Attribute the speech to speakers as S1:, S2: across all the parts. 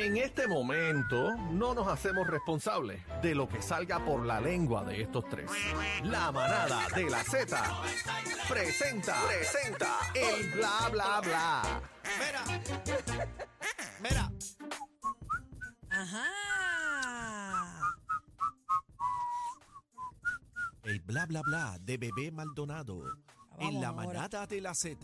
S1: En este momento no nos hacemos responsables de lo que salga por la lengua de estos tres. La manada de la Z presenta, presenta el bla bla bla.
S2: Mira. Mira.
S3: Ajá.
S2: El bla bla bla de bebé Maldonado en la
S3: ahora.
S2: manada de la Z.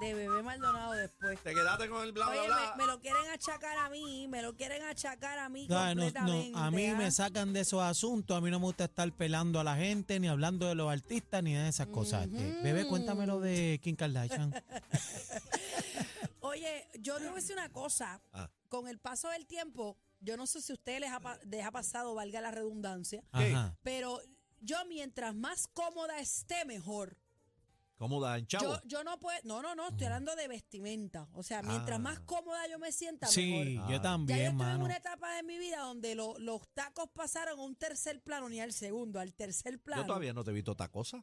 S3: De bebé Maldonado después.
S2: Te quedaste con el bla
S3: Oye,
S2: bla bla.
S3: me, me lo quieren achacar a mí, me lo quieren achacar a mí
S4: Ay, no, no,
S3: completamente.
S4: a mí
S3: ¿ah?
S4: me sacan de esos asuntos, a mí no me gusta estar pelando a la gente, ni hablando de los artistas, ni de esas cosas. Este, Bebé, cuéntame lo de Kim Kardashian.
S3: Oye, yo te voy a decir una cosa.
S2: Ah.
S3: Con el paso del tiempo, yo no sé si a ustedes les ha, pa- les ha pasado, valga la redundancia,
S4: Ajá.
S3: pero yo mientras más cómoda esté, mejor.
S2: Cómoda en chavo.
S3: Yo, yo no puedo, no, no, no, estoy hablando de vestimenta. O sea, mientras
S2: Ah.
S3: más cómoda yo me sienta,
S4: Sí,
S3: mejor.
S4: yo
S2: Ah.
S3: Ya yo
S4: también,
S3: estuve en
S4: mano.
S3: una etapa de mi vida donde lo- los tacos pasaron a un tercer plano, ni al segundo, al tercer plano.
S2: Yo todavía no te he visto otra cosa.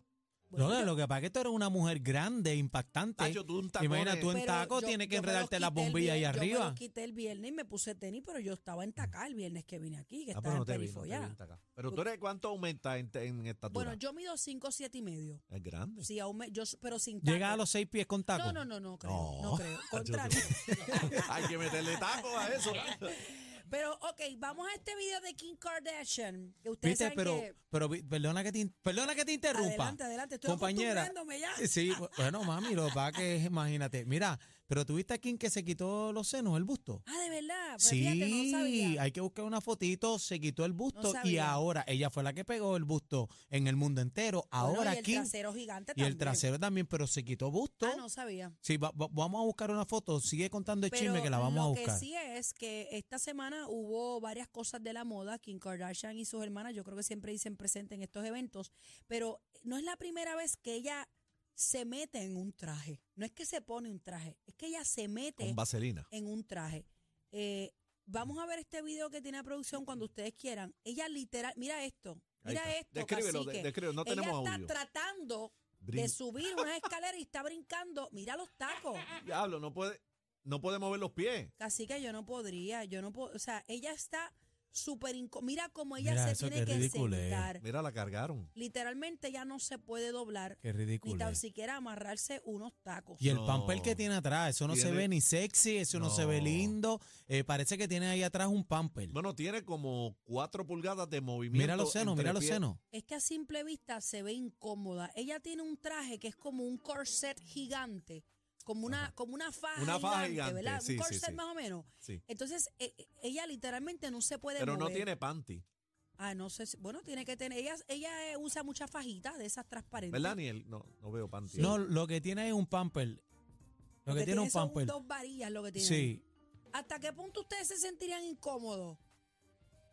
S3: Bueno,
S4: No, lo que pasa es que tú eres una mujer grande, impactante.
S2: Tacho, tú un
S4: Imagina tú en
S3: pero
S4: taco,
S3: yo-
S4: tienes que enredarte las bombillas ahí
S3: vier- Yo me
S4: arriba.
S3: quité el viernes y me puse tenis, pero yo estaba en Tacá el viernes que vine aquí, que
S2: Ah,
S3: estaba
S2: pero
S3: en
S2: no te vi, no en. Pero tú eres cuánto aumenta en, en estatura.
S3: Bueno, yo mido 5, 7 y medio.
S2: es grande.
S3: Sí, aún me- yo, pero sin taco.
S4: Llega a los seis pies con taco.
S3: No, no, no, no creo,
S2: No.
S3: no, creo. Contrario.
S2: Hay que meterle taco a eso.
S3: pero, ok, vamos a este video de Kim Kardashian. Que ustedes
S4: Viste,
S3: saben
S4: pero,
S3: que...
S4: pero vi- perdona que te, in- perdona que te interrumpa.
S3: Adelante, adelante. Estoy
S4: Compañera.
S3: acostumbrándome ya.
S4: Sí, bu- bueno, mami, lo que pasa que es, imagínate. Mira, pero tuviste a Kim que se quitó los senos, el busto.
S3: Ah, de verdad. Pues fíjate, no
S4: Sí,
S3: sabía.
S4: hay que buscar una fotito, se quitó el busto y ahora ella fue la que pegó el busto en el mundo entero.
S3: Bueno,
S4: Ahora
S3: y el
S4: Kim
S3: trasero gigante
S4: y el
S3: también.
S4: trasero también, pero se quitó busto.
S3: Ah, no sabía.
S4: Sí, va- va- vamos a buscar una foto, sigue contando el
S3: Pero
S4: chisme que la vamos
S3: lo
S4: a buscar.
S3: que sí es que esta semana hubo varias cosas de la moda. Kim Kardashian y sus hermanas, yo creo que siempre dicen presente en estos eventos, pero no es la primera vez que ella se mete en un traje. No es que se pone un traje, es que ella se mete
S2: Con vaselina.
S3: en un traje. Eh, vamos a ver este video que tiene la producción cuando ustedes quieran. Ella literal, mira esto, mira
S2: está.
S3: esto,
S2: Descríbelo, de- descríbelo, no
S3: ella
S2: tenemos
S3: está
S2: audio.
S3: tratando de subir una escalera y está brincando. Mira los tacos.
S2: Diablo, no puede, no puede mover los pies.
S3: Casi que yo no podría, yo no puedo, o sea, ella está súper Mira cómo ella
S4: Mira
S3: se
S4: eso,
S3: tiene
S4: qué
S3: que
S4: ridículo es.
S3: sentar.
S2: Mira, la cargaron.
S3: Literalmente ya no se puede doblar,
S4: Qué
S3: ni
S4: ridículo.
S3: tan
S4: es.
S3: siquiera amarrarse unos tacos.
S4: Y el
S2: No.
S4: pamper que tiene atrás, eso no se
S2: Tiene-
S4: ve ni sexy, eso no, se ve
S2: No.
S4: lindo. eh, parece que tiene ahí atrás un pamper.
S2: Bueno, tiene como cuatro pulgadas de movimiento.
S4: mira los senos,
S2: entre
S4: mira los senos.
S3: Es que a simple vista se ve incómoda. Ella tiene un traje que es como un corset gigante, como una, como una faja
S2: Una faja
S3: gigante,
S2: gigante,
S3: ¿verdad?
S2: sí,
S3: un corset
S2: sí.
S3: más o menos.
S2: Sí.
S3: Entonces, e- e- ella literalmente no se puede
S2: Pero no tiene panty.
S3: Ah, no sé. si- bueno, tiene que tener. Ella, ella eh, usa muchas fajitas de esas transparentes.
S2: ¿Verdad, Niel? No, no veo panty.
S4: No, lo que tiene es un pamper. Lo que tiene un
S3: son
S4: pamper.
S3: dos varillas lo que tiene.
S4: Sí.
S3: ¿Hasta qué punto ustedes se sentirían incómodos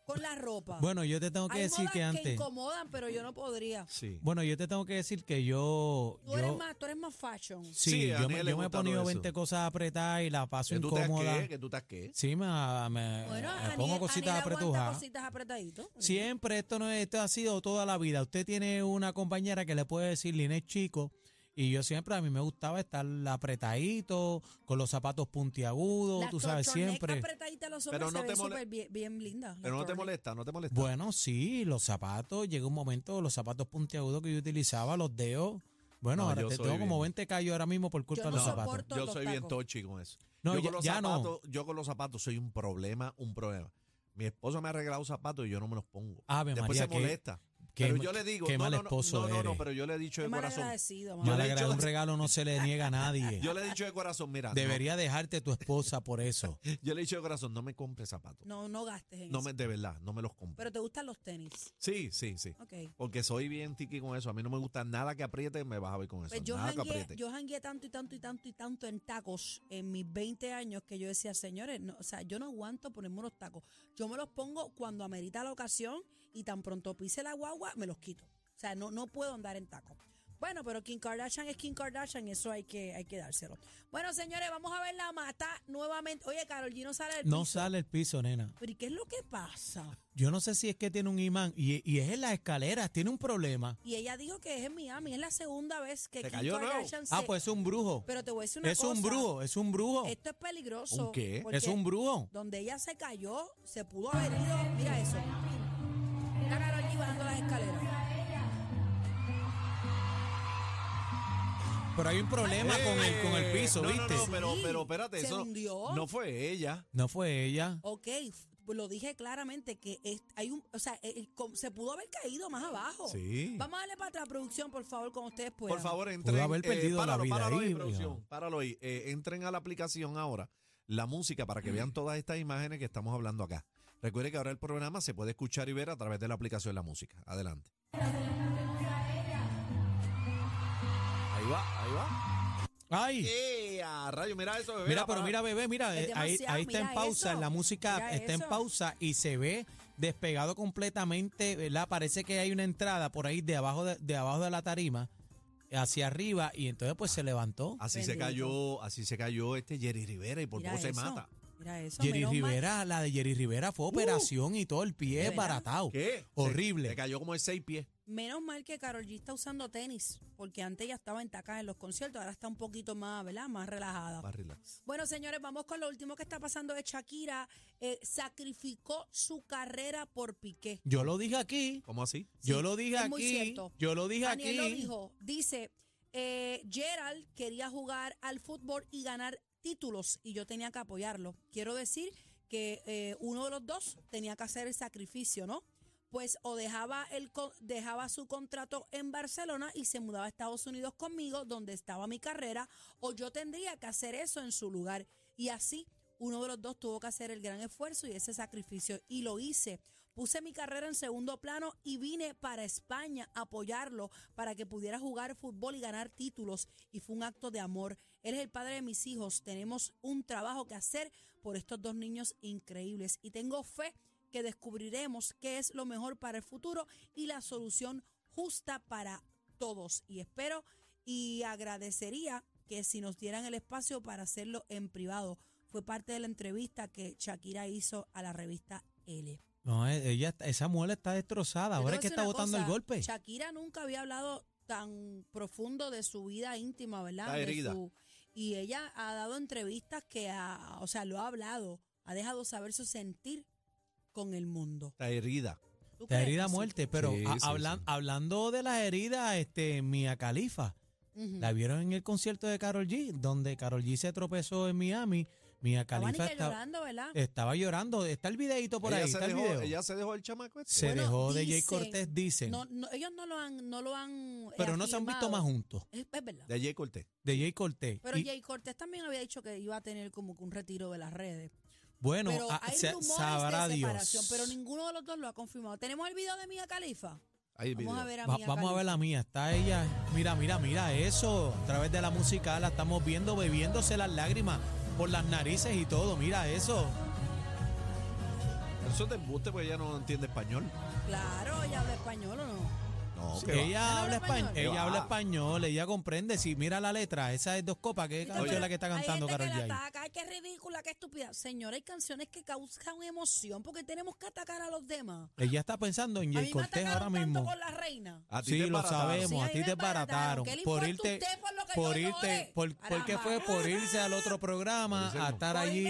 S3: con la ropa?
S4: Bueno, yo te tengo que
S3: Hay
S4: decir
S3: modas
S4: que antes.
S3: incomodan, pero yo no podría.
S2: Sí.
S4: Bueno, yo te tengo que decir que yo.
S3: Tú
S4: yo
S3: eres más, más fashion.
S4: Sí,
S2: Sí, a
S4: yo,
S2: Aniel
S4: me,
S2: le
S4: yo me he
S2: gusta
S4: ponido
S2: todo eso.
S4: 20 cosas apretadas y la paso
S2: ¿Que tú
S4: incómoda.
S2: qué? ¿Que tú estás qué?
S4: Sí, me, me,
S3: Bueno,
S4: me
S3: Aniel-
S4: pongo cositas
S3: Aniel aguanta
S4: apretujadas.
S3: cositas apretaditos.
S4: Siempre, esto no es, esto ha sido toda la vida. Usted tiene una compañera que le puede decir Linet Chico, y yo siempre, a mí me gustaba estar apretadito, con los zapatos puntiagudos,
S3: Las
S4: tú sabes,
S3: turtleneck
S4: siempre.
S3: apretaditas los hombres
S2: Pero no
S3: se
S2: te
S3: ven
S2: mole-
S3: súper bien, bien lindas.
S2: Pero
S3: las
S2: no te
S3: turtleneck.
S2: molesta, no te molesta.
S4: Bueno, sí, los zapatos, llega un momento, los zapatos puntiagudos que yo utilizaba, los dedos. Bueno,
S2: No,
S4: ahora
S2: yo
S4: te
S2: soy
S4: tengo como
S2: bien.
S4: 20 callos ahora mismo por culpa
S3: Yo
S4: de los
S3: no
S4: zapatos.
S3: soporto
S2: yo
S3: los
S2: soy bien
S3: tacos.
S2: tochi con eso.
S4: No,
S2: yo,
S4: ya-
S2: con los
S4: ya no.
S2: zapatos, yo con los zapatos soy un problema, un problema. Mi esposa me ha regalado zapatos y yo no me los pongo.
S4: Ave
S2: Después
S4: María,
S2: se
S4: qué-
S2: molesta.
S4: Qué
S2: pero yo le digo,
S4: qué
S2: no,
S4: mal
S2: no,
S4: esposo
S2: no, no, no, pero yo le he dicho de
S3: Qué mal
S2: corazón.
S3: agradecido,
S2: Yo
S3: mamá.
S2: le he
S4: Malagra-
S2: dicho-
S4: un regalo no se le niega a nadie.
S2: Yo le he dicho de corazón, mira, no,
S4: Debería dejarte tu esposa por eso.
S2: yo le he dicho de corazón, no me compres zapatos.
S3: No, no gastes en
S2: No
S3: eso.
S2: me, de verdad, no me los compro.
S3: Pero te gustan los tenis.
S2: Sí, sí, sí.
S3: Ok.
S2: Porque soy bien tiki con eso. A mí no me gusta nada que apriete, me vas a ver con eso.
S3: Pues yo
S2: nada que
S3: jangué,
S2: apriete.
S3: yo tanto y tanto y tanto y tanto en tacos en mis 20 años que yo decía, señores, no, o sea, yo no aguanto ponerme unos tacos. Yo me los pongo cuando amerita la ocasión y tan pronto pise la guagua, me los quito. O sea, no, no puedo andar en tacos. Bueno, pero Kim Kardashian es Kim Kardashian eso hay que, hay que dárselo. Bueno, señores, vamos a ver la mata nuevamente. Oye, Carol G no sale del
S4: No
S3: piso.
S4: sale el piso, nena.
S3: ¿Pero y qué es lo que pasa?
S4: Yo no sé si es que tiene un imán y, y es en las escaleras, tiene un problema.
S3: Y ella dijo que es en Miami. Es la segunda vez que
S2: ¿Se
S3: Kim
S2: cayó de nuevo?
S3: Kardashian se...
S4: Ah, pues es un brujo.
S3: Pero te voy a decir una
S4: Es
S3: cosa.
S4: un brujo, es un brujo.
S3: Esto es peligroso.
S2: ¿Un qué?
S4: Es un brujo.
S3: Donde ella se cayó, se pudo haber ido. Mira eso. Mira a Karol G bajando las escaleras.
S4: Pero hay un problema con el, con el piso,
S2: Eh, no,
S4: ¿viste?
S2: No, no, pero,
S3: Sí,
S2: pero espérate,
S3: se
S2: eso
S3: hundió.
S2: no fue ella.
S4: No fue ella.
S3: Ok, f- lo dije claramente que es- hay un, o sea, el- com- se pudo haber caído más abajo.
S2: Sí.
S3: Vamos a darle para atrás, producción, por favor, con ustedes puedan.
S2: Por favor, entren.
S4: haber perdido la
S2: páralo,
S4: vida
S2: páralo
S4: ahí,
S2: producción.
S4: viejo.
S2: Páralo ahí. Eh, entren a la aplicación ahora, la música, para que vean todas estas imágenes que estamos hablando acá. Recuerde que ahora el programa se puede escuchar y ver a través de la aplicación de la música. Adelante. Ahí va, ahí va.
S4: Ay.
S2: ¡Eh! a rayo! Mira eso, bebé.
S4: Mira, pero mira, bebé, mira,
S3: Es
S4: eh, ahí, ahí está en pausa,
S3: eso.
S4: la música
S3: Mira
S4: está en
S3: eso.
S4: pausa y se ve despegado completamente, ¿verdad? Parece que hay una entrada por ahí de abajo de, de abajo de la tarima hacia arriba y entonces pues se levantó.
S2: Así se
S3: Bendito.
S2: cayó, así se cayó este Jerry Rivera y por
S3: Mira
S2: poco se
S3: eso,
S2: mata.
S3: Mira eso.
S4: Jerry
S3: menos mal-
S4: Rivera, la de Jerry Rivera fue operación y todo el pie baratado.
S2: ¿Qué?
S4: Horrible.
S2: Se, se cayó como de seis pies.
S3: Menos mal que Carol G está usando tenis, porque antes ya estaba en tacas en los conciertos, ahora está un poquito más, ¿verdad? Más relajada.
S2: Más relax.
S3: Bueno, señores, vamos con lo último que está pasando de Shakira. Eh, sacrificó su carrera por Piqué.
S4: Yo lo dije aquí,
S2: ¿Cómo así?
S4: yo
S3: Sí,
S4: lo dije
S3: es muy
S4: aquí,
S3: cierto.
S4: yo lo dije
S3: Daniel
S4: aquí.
S3: lo dijo. Dice, eh, Gerald quería jugar al fútbol y ganar títulos y yo tenía que apoyarlo. Quiero decir que eh, uno de los dos tenía que hacer el sacrificio, ¿no? Pues o dejaba, el, dejaba su contrato en Barcelona y se mudaba a Estados Unidos conmigo, donde estaba mi carrera, o yo tendría que hacer eso en su lugar. Y así, uno de los dos tuvo que hacer el gran esfuerzo y ese sacrificio. Y lo hice. Puse mi carrera en segundo plano y vine para España a apoyarlo para que pudiera jugar fútbol y ganar títulos. Y fue un acto de amor. Él es el padre de mis hijos. Tenemos un trabajo que hacer por estos dos niños increíbles. Y tengo fe que descubriremos qué es lo mejor para el futuro y la solución justa para todos. Y espero y agradecería que si nos dieran el espacio para hacerlo en privado. Fue parte de la entrevista que Shakira hizo a la revista L.
S4: No, eh, ella, está- esa mujer está destrozada. Ahora es que está botando el golpe.
S3: Shakira nunca había hablado tan profundo de su vida íntima, ¿verdad?
S2: Está
S3: De
S2: herida.
S3: su- y ella ha dado entrevistas que, ha- o sea, lo ha hablado, ha dejado saber su sentir con el mundo.
S2: Está herida.
S3: ¿Tú
S4: La
S3: crees
S4: herida muerte, pero
S2: Sí,
S4: a-
S2: sí,
S4: hablan-
S2: sí.
S4: hablando de las heridas, este, Mia Khalifa,
S3: Ujú.
S4: la vieron en el concierto de Carol G, donde Carol G se tropezó en Miami. Mia
S3: Estaba ni
S4: Khalifa
S3: que
S4: esta-
S3: llorando, ¿verdad?
S4: estaba llorando. Está el videito por
S2: ella,
S4: ahí,
S2: se
S4: está el
S2: dejó,
S4: video.
S2: ella se dejó el chamaco este.
S4: se
S3: Bueno,
S4: dejó de Jay Cortés, dicen.
S3: No, no, ellos no lo han, no lo han eh,
S4: pero no se han visto más juntos.
S3: Es, es verdad.
S2: De Jay Cortés.
S4: De Jay Cortés.
S3: Pero
S4: Y,
S3: Jay Cortés también había dicho que iba a tener como que un retiro de las redes.
S4: bueno,
S3: pero hay
S4: se-
S3: rumores
S4: sabrá
S3: de
S4: Dios.
S3: separación, pero ninguno de los dos lo ha confirmado. ¿Tenemos el video de Mia Khalifa?
S2: Ahí el
S3: Vamos
S2: video.
S3: a ver a
S4: Va- vamos a ver la mía, está ella. Mira, mira, mira eso. A través de la música la estamos viendo bebiéndose las lágrimas por las narices y todo. Mira eso.
S2: Eso te embuste porque ella no entiende español.
S3: Claro, ella habla español o no.
S2: No, que va.
S4: Ella
S3: ¿Ella
S4: habla español.
S3: español?
S4: Ella
S2: ¿Qué
S4: habla español, ella comprende. Si mira la letra, esa es dos copas. ¿Qué canción es la que está cantando Carol
S3: que
S4: G?
S3: ay, qué ridícula, qué estúpida. Señora, hay canciones que causan emoción porque tenemos que atacar a los demás.
S4: Ella está pensando en Jay Cortés ahora
S3: atacaron tanto
S4: mismo.
S3: con la reina.
S2: A ti
S4: Sí,
S2: te
S4: lo sabemos.
S3: Sí,
S4: a
S3: a
S4: ti te barataron.
S3: ¿Qué le
S4: Por irte,
S3: usted por lo que
S4: por
S3: yo
S4: irte, por, ¿por qué fue? Por irse al otro programa, a estar allí.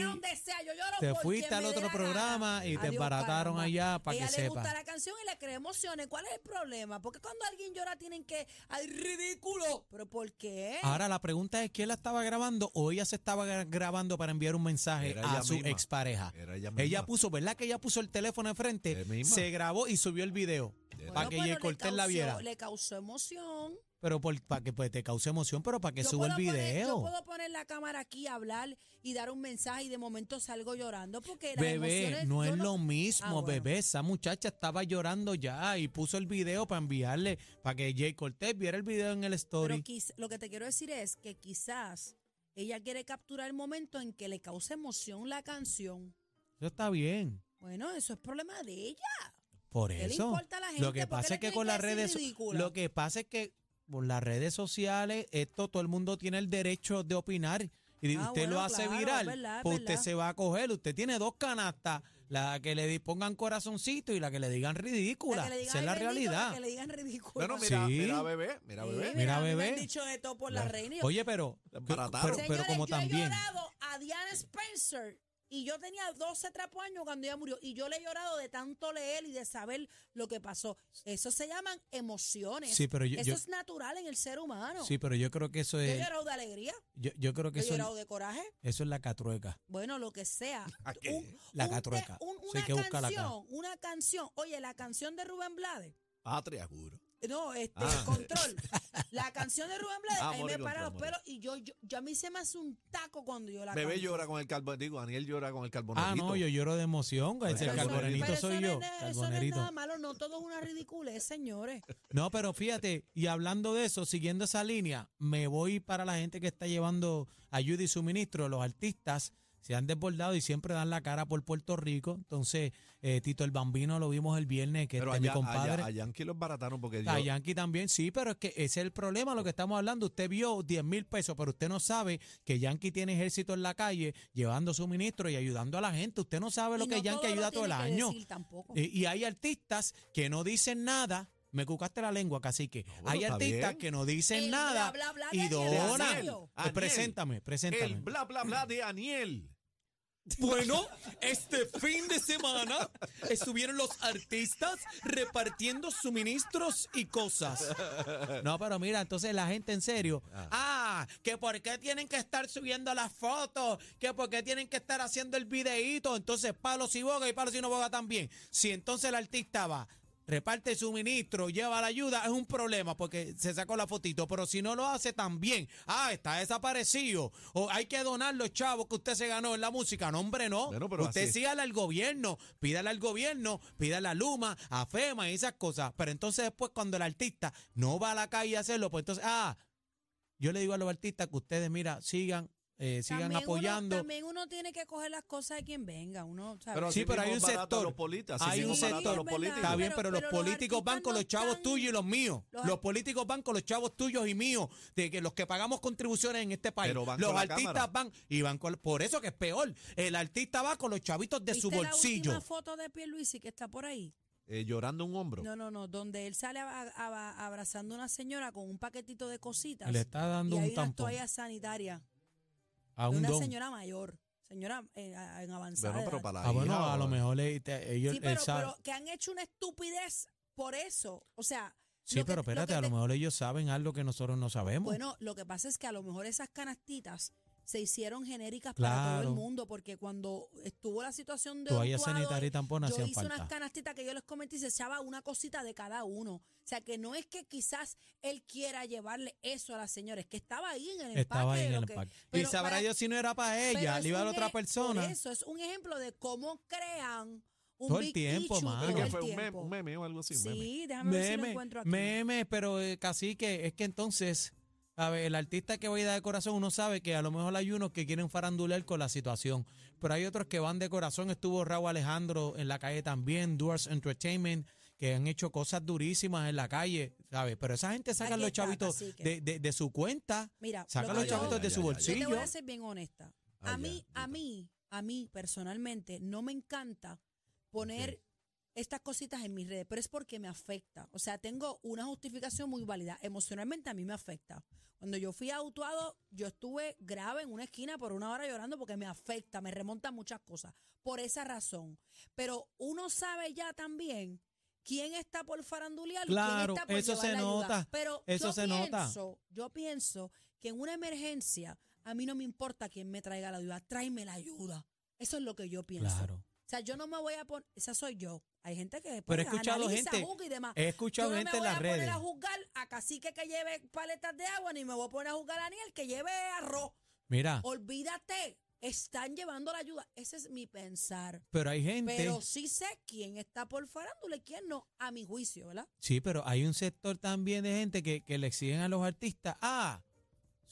S4: Te fuiste al otro programa y te
S3: caramba.
S4: allá para que
S3: le
S4: sepa.
S3: gusta la canción y le crea emociones. ¿Cuál es el problema? Porque cuando alguien llora tienen que... ¡Ay, ridículo! ¿Pero por qué?
S4: Ahora la pregunta es, ¿quién la estaba grabando o ella se estaba gra- grabando para enviar un mensaje
S2: Era
S4: a
S2: ella
S4: su
S2: misma.
S4: expareja?
S2: Era ella misma.
S4: Ella puso, ¿verdad que ella puso el teléfono enfrente?
S2: Ella misma.
S4: Se grabó y subió el video
S2: Bueno,
S4: para que Jay
S3: pero
S4: Cortés la viera.
S3: Le causó emoción.
S4: Pero por, para que pues, te cause emoción, pero para que
S3: Yo
S4: suba el
S3: puedo poner-
S4: video.
S3: yo puedo poner la cámara aquí, hablar y dar un mensaje y de momento salgo llorando porque
S4: Bebé, no es lo mismo,
S3: Ah, bueno.
S4: bebé. Esa muchacha estaba llorando ya y puso el video para enviarle, para que Jay Cortés viera el video en el
S3: Pero
S4: story.
S3: quiz- lo que te quiero decir es que quizás ella quiere capturar el momento en que le cause emoción la canción.
S4: Eso está bien.
S3: Bueno, eso es problema de ella.
S4: Por
S3: ¿Qué le
S4: eso.
S3: importa a la
S4: Lo que
S3: ¿Por qué
S4: pasa es que con las redes,
S3: ridícula?
S4: lo que pasa es que por las redes sociales, esto todo el mundo tiene el derecho de opinar. Y
S3: Ah,
S4: usted lo hace
S3: claro,
S4: viral,
S3: es verdad, es
S4: pues usted
S3: verdad.
S4: se va a coger. Usted tiene dos canastas, la que le pongan corazoncito y la que le digan ridícula. Esa es la realidad.
S3: La que le digan ridículo.
S2: Bueno, mira,
S4: Sí.
S2: mira, bebé, mira,
S3: Sí,
S2: bebé.
S4: Mira,
S3: me
S4: bebé.
S3: han dicho de todo por la reina. y yo,
S4: Oye, pero, pero, pero
S3: Señores,
S4: como
S3: yo he
S4: también.
S3: llorado a Diana Spencer y yo tenía 12 trapos años cuando ella murió y yo le he llorado de tanto leer y de saber lo que pasó. Eso se llaman emociones.
S4: Sí, pero yo-
S3: Eso
S4: yo-
S3: es natural en el ser humano.
S4: Sí, pero yo creo que eso
S3: Yo he
S4: es.
S3: llorado de alegría,
S4: Yo, yo creo que
S3: yo he
S4: eso,
S3: llorado de coraje.
S4: eso es la catrueca.
S3: Bueno, lo que sea.
S2: ¿A qué?
S3: Un-
S4: La
S3: un
S4: catrueca.
S3: un- una
S4: que
S3: canción, una canción. Oye, la canción de Rubén Blades.
S2: Patria, juro.
S3: No, este,
S2: Ah.
S3: control. La canción de Rubén Blades,
S2: Ah,
S3: ahí
S2: Amor y
S3: me para los pelos y yo, yo, yo a mí se me hace un taco cuando yo la
S2: Bebé
S3: canto.
S2: llora con el carbón, digo, Daniel llora con el carbonerito.
S4: Ah, no, yo lloro de emoción.
S2: Pues
S4: Ese
S2: el
S4: el
S3: Pero eso-
S4: carbonerito
S3: pero eso
S4: soy
S3: no
S4: yo.
S3: es Eso no es
S4: Carbonerito.
S3: nada malo, no todo es una ridiculez, señores.
S4: No, pero fíjate, y hablando de eso, siguiendo esa línea, me voy para la gente que está llevando ayuda y suministro, los artistas se han desbordado y siempre dan la cara por Puerto Rico. Entonces, eh, Tito el Bambino lo vimos el viernes, que
S2: Pero
S4: este, mi
S2: allá,
S4: compadre.
S2: allá, a Yankee los barataron porque yo,
S4: A Yankee también, sí, pero es que ese es el problema, lo que estamos hablando. Usted vio 10 mil pesos, pero usted no sabe que Yankee tiene ejército en la calle llevando suministro y ayudando a la gente. Usted no sabe lo
S3: Y
S4: que
S3: no
S4: Yankee ayuda todo el año.
S3: decir tampoco.
S4: Y, y hay artistas que no dicen nada. Me cucaste la lengua, cacique.
S2: bueno,
S4: hay artistas
S2: bien.
S4: que no dicen
S3: El
S4: nada
S3: bla, bla, bla
S4: y donan.
S3: Aniel.
S4: Eh, Preséntame, preséntame.
S2: el bla bla bla de Aniel.
S4: Bueno, este fin de semana estuvieron los artistas repartiendo suministros y cosas. No, pero mira, entonces la gente en serio. Ah, que por qué tienen que estar subiendo las fotos, que por qué tienen que estar haciendo el videíto. Entonces, palos y boga y palos y no boga también. Si entonces el artista va. Reparte suministro, lleva la ayuda, es un problema porque se sacó la fotito, pero si no lo hace también, ah, está desaparecido, o hay que donar los chavos que usted se ganó en la música, no hombre, no,
S2: Bueno, pero
S4: usted sígale al gobierno, pídale al gobierno, pídale a Luma, a FEMA y esas cosas, pero entonces después cuando el artista no va a la calle a hacerlo, pues entonces, ah, yo le digo a los artistas que ustedes, mira, sigan, eh, sigan
S3: También
S4: apoyando.
S3: Uno, también uno tiene que coger las cosas de quien venga. Uno, ¿sabe?
S2: Pero
S4: Sí, pero hay un sector.
S2: Los
S4: Hay un sector.
S2: los políticos.
S4: Está bien,
S3: Pero-
S4: pero, los
S3: pero los
S4: políticos van con
S3: no
S4: los chavos
S3: están-
S4: tuyos y los míos.
S3: Los
S4: políticos van con los chavos tuyos y míos, de que los que pagamos contribuciones en este país.
S2: Pero van
S4: los
S2: con
S4: artistas van y van con por eso que es peor. El artista va con los chavitos de su
S3: ¿Viste la
S4: bolsillo.
S3: última foto de Pierluisi que está por ahí?
S2: Eh, llorando un hombro.
S3: No, no, no, donde él sale a- a- abrazando a una señora con un paquetito de cositas.
S4: Le está dando
S3: y hay
S4: un
S3: unas
S4: tampón
S3: toallas sanitarias
S4: a un
S3: una
S4: don.
S3: señora mayor, señora eh, a- en avanzada
S2: Bueno, pero
S3: edad.
S2: para la
S4: Ah, bueno,
S2: hija,
S4: a lo mejor le- te- ellos
S3: Sí,
S4: él
S3: pero,
S4: sabe.
S3: pero que han hecho una estupidez por eso. O sea,
S4: sí,
S3: lo que-
S4: pero
S3: lo que
S4: espérate, a lo
S3: te-
S4: mejor ellos saben algo que nosotros no sabemos.
S3: Bueno, lo que pasa es que a lo mejor esas canastitas se hicieron genéricas para todo
S4: Claro.
S3: el mundo, porque cuando estuvo la situación de
S4: Toallas
S3: Utuado,
S4: sanitarias y tampones
S3: yo
S4: hacían
S3: hice
S4: falta.
S3: unas canastitas que yo les comenté y se echaba una cosita de cada uno. O sea, que no es que quizás él quiera llevarle eso a la señora, es que estaba ahí en el empaque.
S4: Estaba ahí
S3: de
S4: en
S3: lo
S4: el
S3: que-.
S4: Y
S3: pero
S4: sabrá
S3: para-
S4: Dios si no era para
S3: pero
S4: ella,
S3: es
S4: le iba a
S3: un
S4: otra
S3: por
S4: persona.
S3: eso es un ejemplo de cómo crean un
S4: Todo el
S3: big
S4: tiempo,
S3: issue
S4: mano.
S3: todo
S2: Pero que
S3: el
S2: fue un meme,
S3: tiempo.
S2: un meme o algo así. un meme.
S3: Sí, déjame ver si lo
S4: Meme,
S3: encuentro aquí.
S4: meme, pero eh, casi que es que entonces, a ver, el artista que va a ir de corazón, uno sabe que a lo mejor hay unos que quieren farandulear con la situación, pero hay otros que van de corazón. Estuvo Raúl Alejandro en la calle también, Doors Entertainment, que han hecho cosas durísimas en la calle, ¿sabes? Pero esa gente saca
S3: Aquí
S4: los
S3: está,
S4: chavitos de, de- de su cuenta,
S3: Mira,
S4: saca
S3: lo
S4: los
S3: yo-
S4: chavitos de su
S2: ay.
S3: Yo te
S4: bolsillo.
S3: voy a ser bien honesta. A mí,
S2: ya,
S3: a mí, a mí personalmente no me encanta poner. Estas cositas en mis redes, pero es porque me afecta. O sea, tengo una justificación muy válida. Emocionalmente a mí me afecta. Cuando yo fui autuado, yo estuve grave en una esquina por una hora llorando porque me afecta, me remonta muchas cosas. Por esa razón. Pero uno sabe ya también quién está por farandulear
S4: Claro,
S3: quién está por
S4: eso se
S3: la ayuda.
S4: nota,
S3: Pero
S4: eso
S3: yo
S4: se nota.
S3: pienso, Yo pienso que en una emergencia a mí no me importa quién me traiga la ayuda, tráeme la ayuda. Eso es lo que yo pienso.
S4: Claro.
S3: Sea, yo no me voy a poner, esa soy yo. Hay gente que
S4: Pero he
S3: pues,
S4: escuchado
S3: analiza,
S4: gente-
S3: y demás.
S4: He escuchado
S3: yo no
S4: gente
S3: me
S4: en
S3: voy
S4: las
S3: a poner
S4: redes.
S3: a juzgar a cacique que lleve paletas de agua, ni me voy a poner a juzgar a Daniel que lleve arroz.
S4: Mira,
S3: Olvídate, están llevando la ayuda. Ese es mi pensar.
S4: pero hay gente.
S3: Pero sí sé quién está por farándula y quién no, a mi juicio, ¿verdad?
S4: Sí, pero hay un sector también de gente que, que le exigen a los artistas, ah,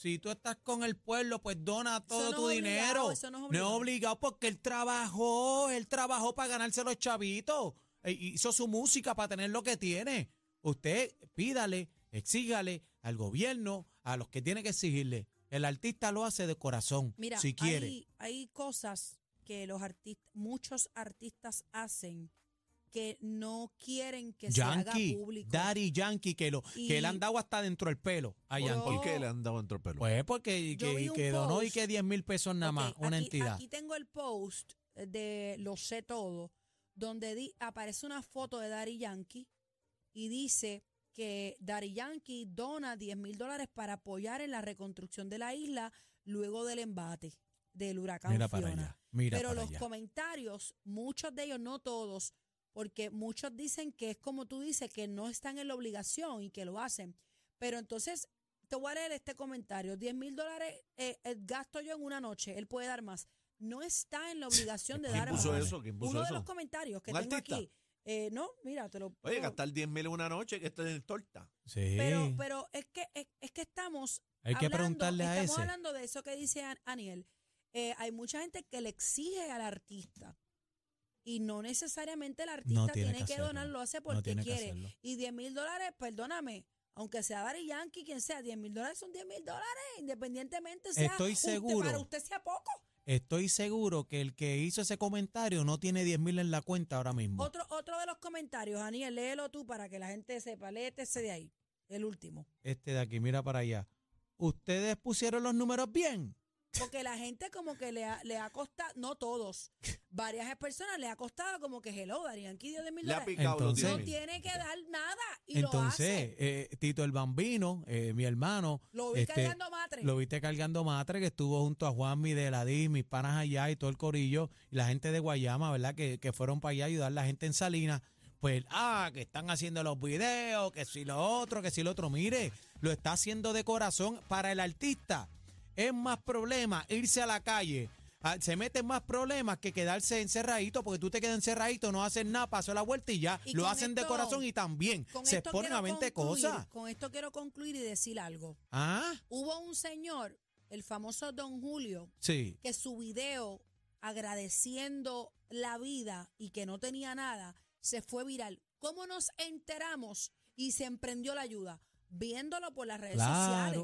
S4: si tú estás con el pueblo, pues dona todo
S3: no
S4: tu
S3: es
S4: dinero.
S3: eso no es obligado.
S4: obligado porque él trabajó, él trabajó para ganarse los chavitos, e hizo su música para tener lo que tiene. Usted pídale, exígale, al gobierno, a los que tiene que exigirle. El artista lo hace de corazón,
S3: Mira,
S4: si quiere.
S3: Hay, hay cosas que los artistas, muchos artistas hacen que no quieren que se haga
S4: Yankee,
S3: público.
S4: Daddy Yankee, que, lo, que le han dado hasta dentro del pelo a Yankee.
S2: ¿Por qué le han dado entre el pelo?
S4: Pues porque que, que donó y que 10 mil pesos nada más, una
S3: aquí,
S4: entidad.
S3: Aquí tengo el post de Lo sé todo, donde di- aparece una foto de Daddy Yankee y dice que Daddy Yankee dona 10 mil dólares para apoyar en la reconstrucción de la isla luego del embate del huracán
S4: Mira para
S3: Fiona.
S4: allá, mira
S3: Pero
S4: para
S3: los
S4: allá.
S3: comentarios, muchos de ellos, no todos, porque muchos dicen que es como tú dices, que no están en la obligación y que lo hacen. Pero entonces, te voy a leer este comentario. 10 mil dólares eh, eh, gasto yo en una noche, él puede dar más. No está en la obligación de
S2: ¿Quién
S3: dar
S2: puso
S3: más.
S2: eso? ¿Quién puso
S3: Uno de los comentarios que
S2: ¿Un
S3: tengo
S2: artista?
S3: aquí. eh, no, mira, te lo
S2: Oye, gastar 10 mil en una noche, que esto es torta.
S4: Sí.
S3: pero, pero es que es, es que estamos
S4: Hay que
S3: hablando-
S4: preguntarle a
S3: estamos
S4: ese.
S3: hablando de eso que dice An- Aniel. Eh, hay mucha gente que le exige al artista y no necesariamente el artista
S4: tiene
S3: tiene,
S4: que
S3: que, donar, lo hace porque quiere. Y 10 mil dólares, perdóname, aunque sea Daddy Yankee, quien sea, 10 mil dólares son 10 mil dólares, independientemente sea
S4: Estoy
S3: usted-
S4: seguro.
S3: para usted sea poco.
S4: Estoy seguro que el que hizo ese comentario no tiene 10 mil en la cuenta ahora mismo.
S3: Otro, otro de los comentarios, Aniel, léelo tú para que la gente sepa, léete ese de ahí, el último.
S4: Este de aquí, mira para allá. ¿Ustedes pusieron los números bien?
S3: Porque la gente como que le ha, le ha costado, no todos, varias personas le ha costado como que hello, Darían, ¿qué dio de mil
S2: Le ha
S3: dólares?
S2: picado los
S4: Entonces-
S3: No
S2: 10 mil.
S3: tiene que dar nada y lo
S4: Entonces,
S3: hace.
S4: eh, Tito el Bambino, eh, mi hermano,
S3: Lo vi
S4: este,
S3: cargando matre.
S4: lo viste cargando matre, que estuvo junto a Juanmi de la DI, mis panas allá y todo el corillo, y la gente de Guayama, ¿verdad? Que, que fueron para allá a ayudar a la gente en Salinas. Pues, ah, que están haciendo los videos, que si lo otro, que si lo otro. Mire, lo está haciendo de corazón para el artista. Es más problema irse a la calle. Ah, Se meten más problemas que quedarse encerradito, porque tú te quedas encerradito, no haces nada, pasó la vuelta y ya.
S3: Y
S4: lo hacen de corazón y también se exponen a 20
S3: concluir,
S4: cosas.
S3: Con esto quiero concluir y decir algo.
S4: Ah,
S3: Hubo un señor, el famoso Don Julio,
S4: sí.
S3: que su video agradeciendo la vida y que no tenía nada, se fue viral. ¿Cómo nos enteramos y se emprendió la ayuda? Viéndolo por las redes sociales.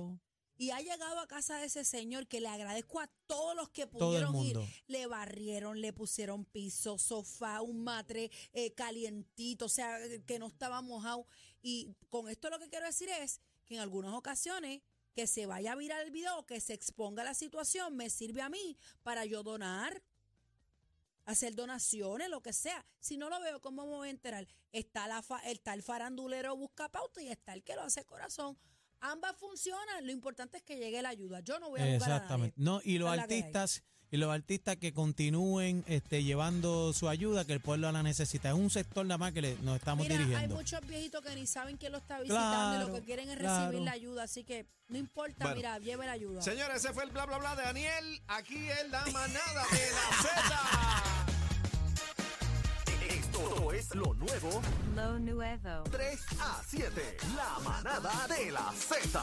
S3: Y ha llegado a casa de ese señor que le agradezco a todos los que pudieron ir. Le barrieron, le pusieron piso, sofá, un matre eh, calientito, o sea, eh, que no estaba mojado. Y con esto lo que quiero decir es que en algunas ocasiones que se vaya a virar el video, que se exponga la situación, me sirve a mí para yo donar, hacer donaciones, lo que sea. Si no lo veo, ¿cómo me voy a enterar? Está, la fa- está el farandulero busca pauta y está el que lo hace corazón. Ambas funcionan, lo importante es que llegue la ayuda. Yo no voy a buscar a nadie.
S4: Exactamente. No, y los
S3: Esa es
S4: artistas, y los artistas que continúen este, llevando su ayuda, que el pueblo la necesita. Es un sector nada más que le- nos estamos
S3: Mira, hay
S4: dirigiendo.
S3: muchos viejitos que ni saben quién lo está visitando y lo que quieren es
S4: claro.
S3: recibir la ayuda. Así que no importa,
S2: Bueno.
S3: mira, lleve la ayuda.
S2: Señores, ese fue el bla bla bla de Daniel. Aquí en la manada de la Z.
S1: Esto es lo nuevo
S5: Lo Nuevo.
S1: 3 a 7. La manada de la Z.